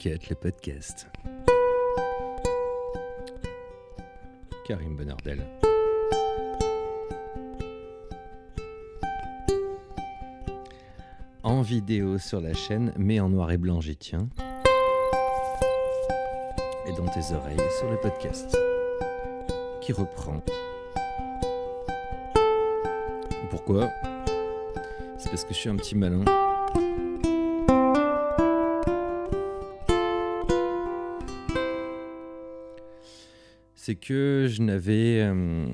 Cut le podcast. Karim Bonardel. En vidéo sur la chaîne, mais en noir et blanc, j'y tiens. Et dans tes oreilles sur le podcast. Qui reprend. Pourquoi? C'est parce que je suis un petit malin. C'est que je n'avais, euh,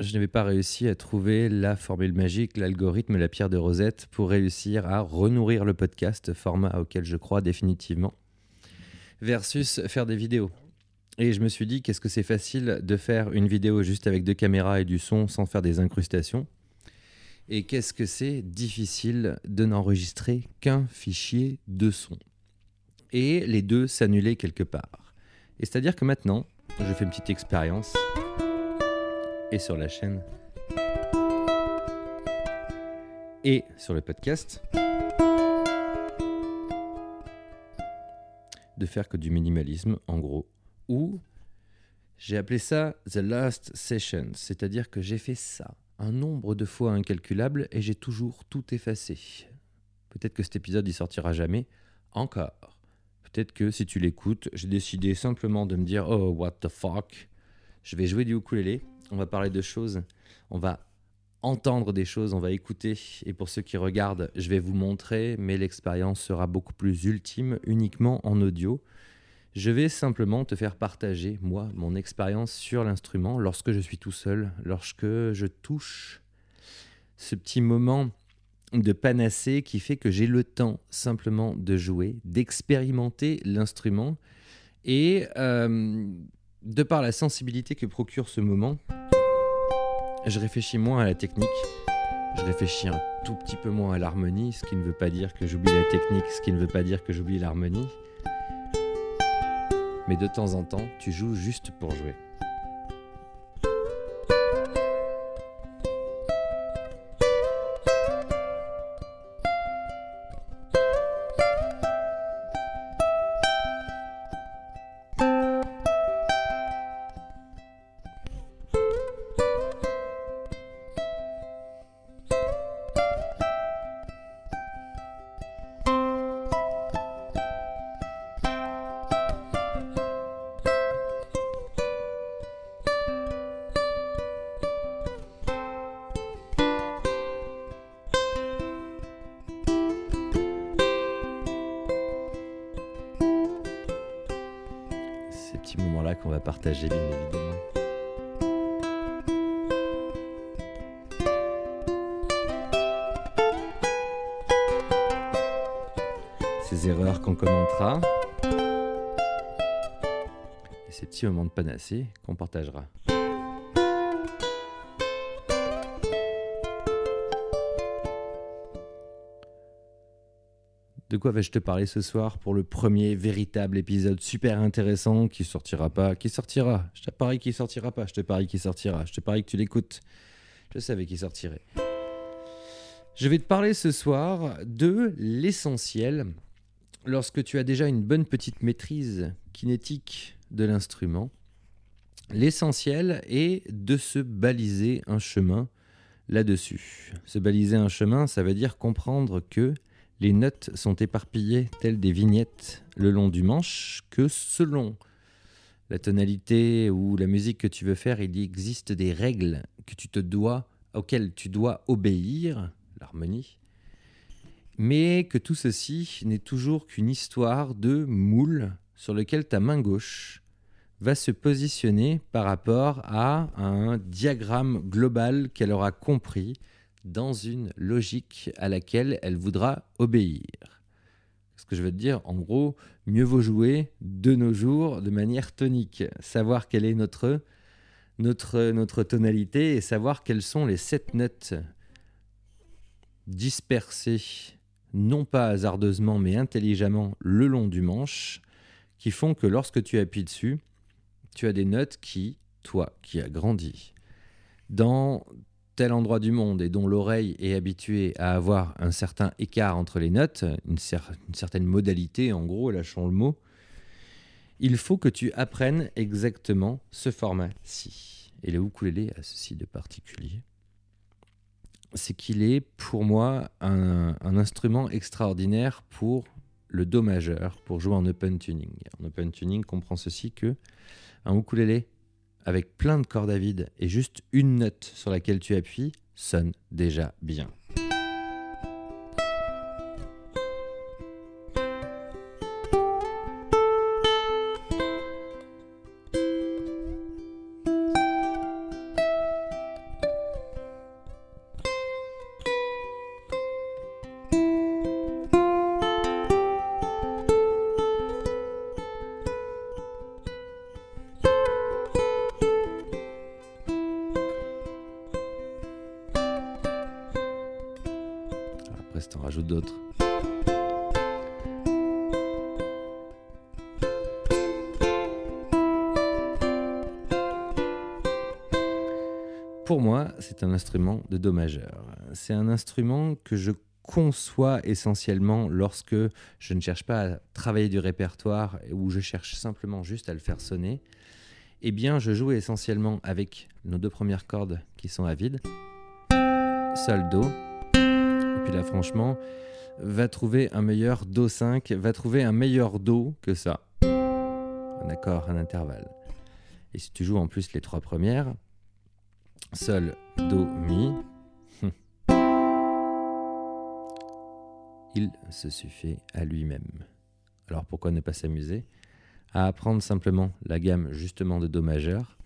je n'avais pas réussi à trouver la formule magique, l'algorithme, la pierre de Rosette pour réussir à renourrir le podcast, format auquel je crois définitivement, versus faire des vidéos. Et je me suis dit, qu'est-ce que c'est facile de faire une vidéo juste avec deux caméras et du son sans faire des incrustations? Et qu'est-ce que c'est difficile de n'enregistrer qu'un fichier de son? Et les deux s'annulaient quelque part. Et c'est-à-dire que maintenant, je fais une petite expérience. Et sur la chaîne. Et sur le podcast. De faire que du minimalisme, en gros. Ou j'ai appelé ça The Last Session. C'est-à-dire que j'ai fait ça un nombre de fois incalculable et j'ai toujours tout effacé. Peut-être que cet épisode il sortira jamais. Encore. Peut-être que si tu l'écoutes, j'ai décidé simplement de me dire Oh, what the fuck Je vais jouer du ukulélé, on va parler de choses, on va entendre des choses, on va écouter. Et pour ceux qui regardent, je vais vous montrer, mais l'expérience sera beaucoup plus ultime uniquement en audio. Je vais simplement te faire partager, moi, mon expérience sur l'instrument lorsque je suis tout seul, lorsque je touche ce petit moment de panacée qui fait que j'ai le temps simplement de jouer, d'expérimenter l'instrument et euh, de par la sensibilité que procure ce moment, je réfléchis moins à la technique, je réfléchis un tout petit peu moins à l'harmonie, ce qui ne veut pas dire que j'oublie la technique, ce qui ne veut pas dire que j'oublie l'harmonie. Mais de temps en temps, tu joues juste pour jouer. Qu'on va partager, bien évidemment. Ces erreurs qu'on commentera. Et ces petits moments de panacée qu'on partagera. De quoi vais-je te parler ce soir pour le premier véritable épisode super intéressant qui sortira pas Qui sortira Je te parie qu'il sortira pas, je te parie qu'il sortira, je te parie que tu l'écoutes. Je savais qu'il sortirait. Je vais te parler ce soir de l'essentiel lorsque tu as déjà une bonne petite maîtrise kinétique de l'instrument. L'essentiel est de se baliser un chemin là-dessus. Se baliser un chemin, ça veut dire comprendre que les notes sont éparpillées telles des vignettes le long du manche que selon la tonalité ou la musique que tu veux faire, il existe des règles que tu te dois, auxquelles tu dois obéir, l'harmonie, mais que tout ceci n'est toujours qu'une histoire de moule sur lequel ta main gauche va se positionner par rapport à un diagramme global qu'elle aura compris dans une logique à laquelle elle voudra obéir. Ce que je veux te dire, en gros, mieux vaut jouer de nos jours de manière tonique, savoir quelle est notre, notre, notre tonalité et savoir quelles sont les sept notes dispersées, non pas hasardeusement mais intelligemment le long du manche, qui font que lorsque tu appuies dessus, tu as des notes qui, toi qui as grandi, dans tel endroit du monde et dont l'oreille est habituée à avoir un certain écart entre les notes, une, certaine modalité en gros, lâchons le mot, il faut que tu apprennes exactement ce format-ci. Et le ukulélé a ceci de particulier, c'est qu'il est pour moi un, un instrument extraordinaire pour le Do majeur, pour jouer en open tuning. En open tuning comprend ceci que un ukulélé avec plein de cordes à vide et juste une note sur laquelle tu appuies sonne déjà bien. Pour moi, c'est un instrument de Do majeur. C'est un instrument que je conçois essentiellement lorsque je ne cherche pas à travailler du répertoire ou je cherche simplement juste à le faire sonner. Eh bien, je joue essentiellement avec nos deux premières cordes qui sont à vide, Sol, Do, et puis là, franchement, va trouver un meilleur Do 5, va trouver un meilleur Do que ça. Un accord, un intervalle. Et si tu joues en plus les trois premières, Sol, Do, Mi, il se suffit à lui-même. Alors pourquoi ne pas s'amuser? À apprendre simplement la gamme justement de Do majeur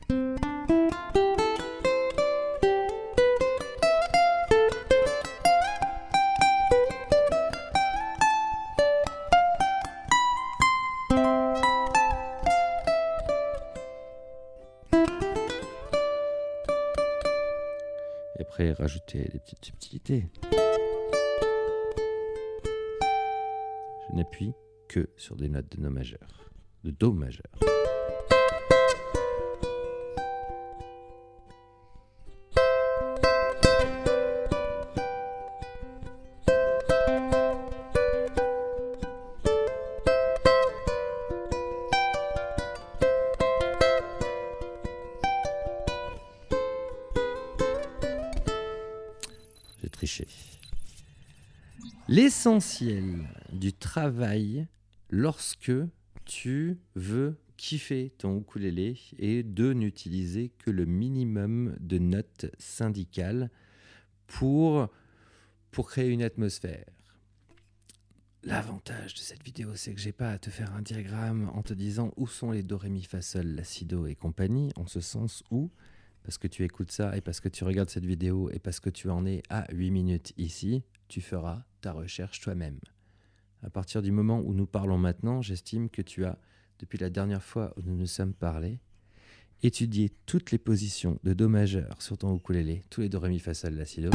rajouter des petites subtilités. Je n'appuie que sur des notes de Do majeur, de Do majeur. L'essentiel du travail lorsque tu veux kiffer ton ukulélé est de n'utiliser que le minimum de notes syndicales pour, créer une atmosphère. L'avantage de cette vidéo, c'est que j'ai pas à te faire un diagramme en te disant où sont les do, ré, mi, fa, sol, la, si, et compagnie, en ce sens où, parce que tu écoutes ça et parce que tu regardes cette vidéo et parce que tu en es à 8 minutes ici, tu feras ta recherche toi-même. À partir du moment où nous parlons maintenant, j'estime que tu as, depuis la dernière fois où nous nous sommes parlé, étudié toutes les positions de Do majeur sur ton ukulélé, tous les Do, Ré, Mi, Fa, Sol, La, Si, Do.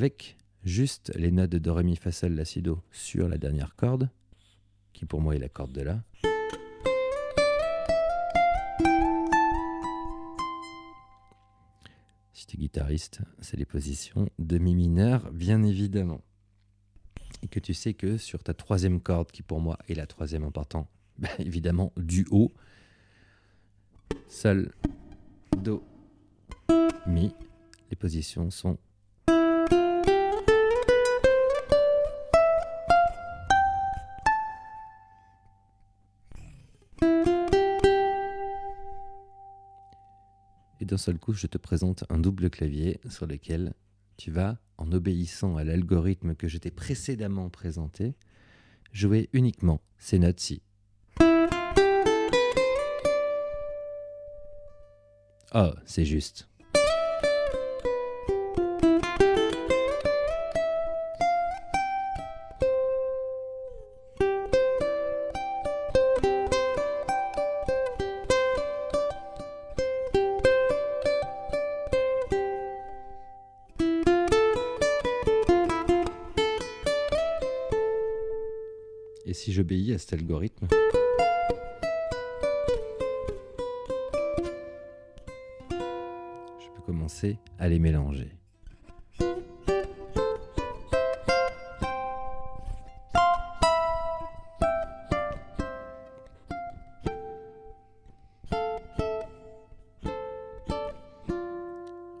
Avec juste les notes de Do, Ré, Mi, Fa, Sol, La, Si, Do sur la dernière corde, qui pour moi est la corde de La. Si tu es guitariste, c'est les positions de Mi mineur, bien évidemment. Et que tu sais que sur ta troisième corde, qui pour moi est la troisième importante, bah, évidemment du haut, Sol, Do, Mi, les positions sont d'un seul coup, je te présente un double clavier sur lequel tu vas, en obéissant à l'algorithme que je t'ai précédemment présenté, jouer uniquement ces notes-ci. Oh, c'est juste. Algorithme. Je peux commencer à les mélanger.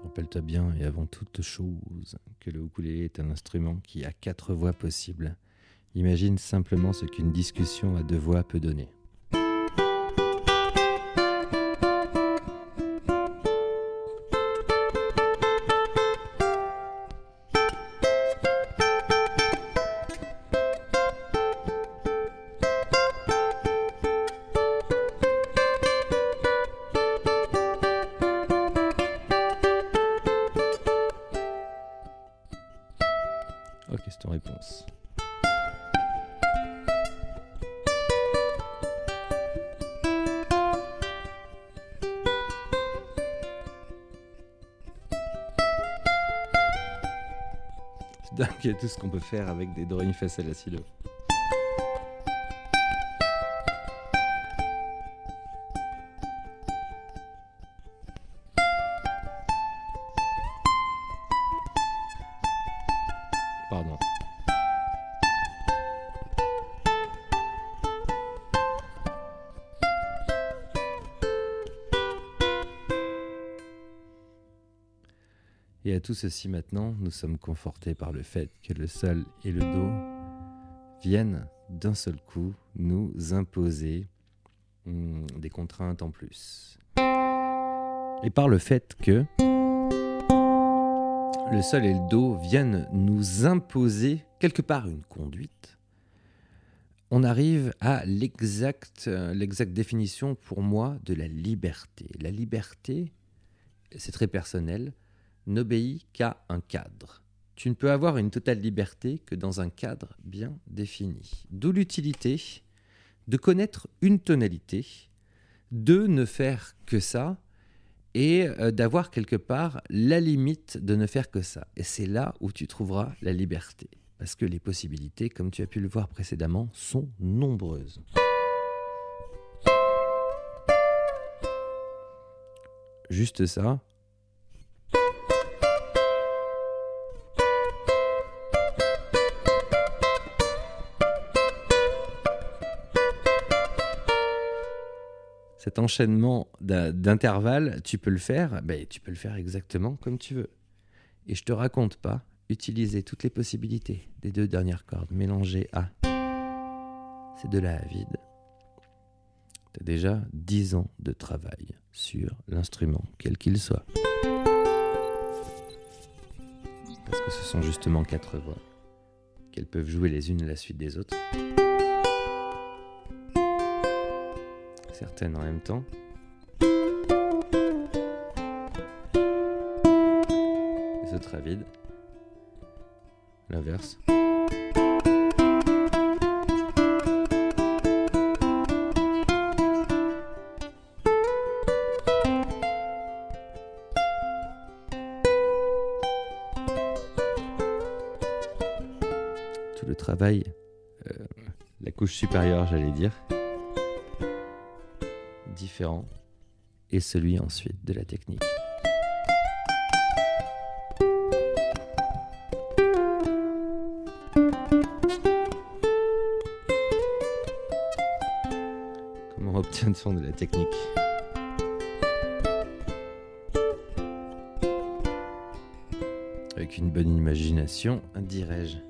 Rappelle-toi bien et avant toute chose que le ukulélé est un instrument qui a quatre voix possibles. Imagine simplement ce qu'une discussion à deux voix peut donner. Tout ce qu'on peut faire avec des do, ré, mi, fa, sol, la, si, Et à tout ceci maintenant, nous sommes confortés par le fait que le sol et le do viennent d'un seul coup nous imposer hmm, des contraintes en plus. Et par le fait que le sol et le do viennent nous imposer quelque part une conduite, on arrive à l'exacte définition pour moi de la liberté. La liberté, c'est très personnel, n'obéit qu'à un cadre. Tu ne peux avoir une totale liberté que dans un cadre bien défini. D'où l'utilité de connaître une tonalité, de ne faire que ça, et euh, d'avoir quelque part la limite de ne faire que ça. Et c'est là où tu trouveras la liberté. Parce que les possibilités, comme tu as pu le voir précédemment, sont nombreuses. Juste ça. Cet enchaînement d'in- d'intervalles, tu peux le faire, ben, tu peux le faire exactement comme tu veux. Et je te raconte pas, utiliser toutes les possibilités des deux dernières cordes mélangées à ces deux-là à vide. Tu as déjà 10 ans de travail sur l'instrument, quel qu'il soit. Parce que ce sont justement quatre voix qu'elles peuvent jouer les unes à la suite des autres. Certaines en même temps. Les autres à vide. L'inverse. Tout le travail, euh, la couche supérieure, j'allais dire, différent et celui ensuite de la technique. Comment obtient-on de la technique? Avec une bonne imagination, dirais-je.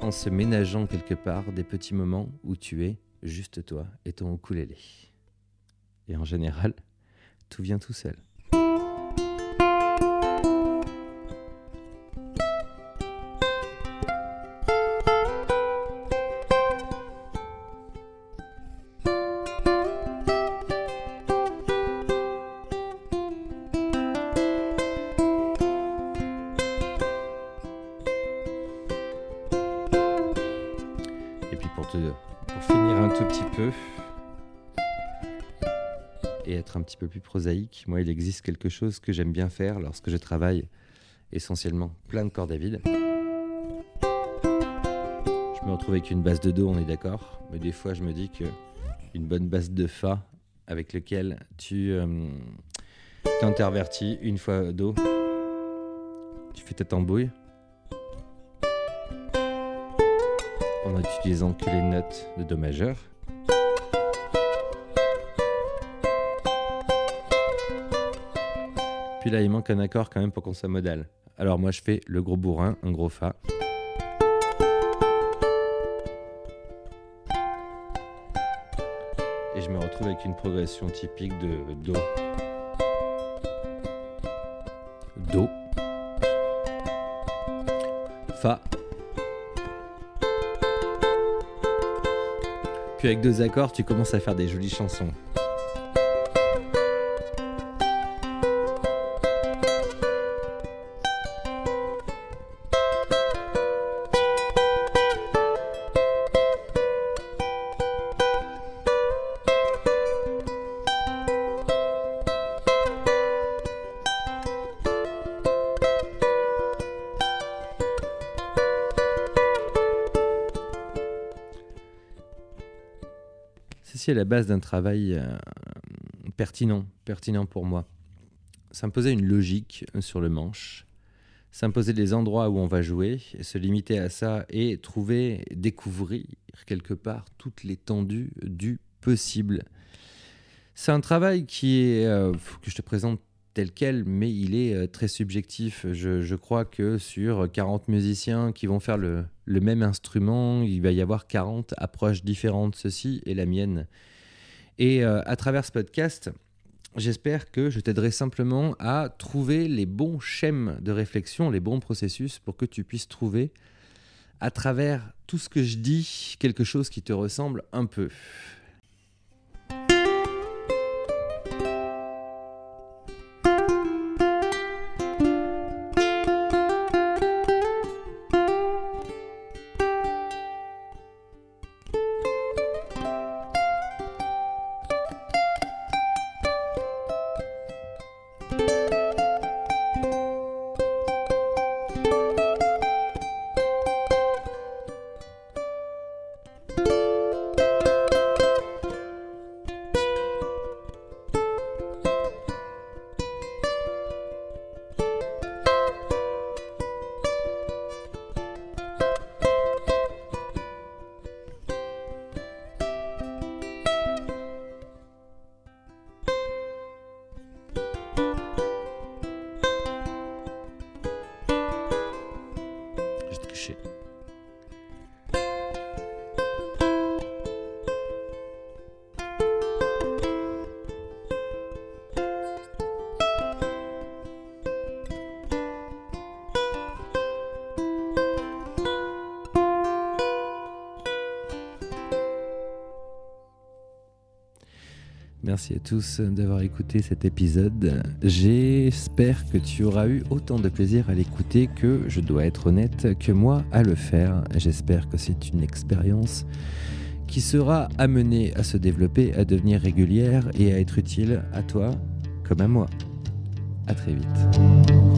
En se ménageant quelque part des petits moments où tu es juste toi et ton ukulélé. Et en général, tout vient tout seul. Et être un petit peu plus prosaïque, moi, il existe quelque chose que j'aime bien faire lorsque je travaille essentiellement plein de cordes à vide. Je me retrouve avec une base de Do, on est d'accord, mais des fois je me dis que une bonne base de Fa avec lequel tu euh, t'intervertis une fois Do, tu fais ta tambouille en utilisant que les notes de Do majeur. Puis là, il manque un accord quand même pour qu'on soit modal. Alors moi, je fais le gros bourrin, un gros Fa. Et je me retrouve avec une progression typique de Do. Do. Fa. Puis avec deux accords, tu commences à faire des jolies chansons. Ceci est la base d'un travail euh, pertinent, pertinent pour moi. S'imposer une logique sur le manche, s'imposer des endroits où on va jouer, se limiter à ça et trouver, découvrir quelque part toute l'étendue du possible. C'est un travail qui est, euh, que je te présente tel quel, mais il est euh, très subjectif. Je, crois que sur 40 musiciens qui vont faire le, le, même instrument, il va y avoir 40 approches différentes. Ceci est la mienne. Et euh, à travers ce podcast, j'espère que je t'aiderai simplement à trouver les bons schèmes de réflexion, les bons processus pour que tu puisses trouver à travers tout ce que je dis quelque chose qui te ressemble un peu. touché. Merci à tous d'avoir écouté cet épisode. J'espère que tu auras eu autant de plaisir à l'écouter que, je dois être honnête, que moi à le faire. J'espère que c'est une expérience qui sera amenée à se développer, à devenir régulière et à être utile à toi comme à moi. À très vite.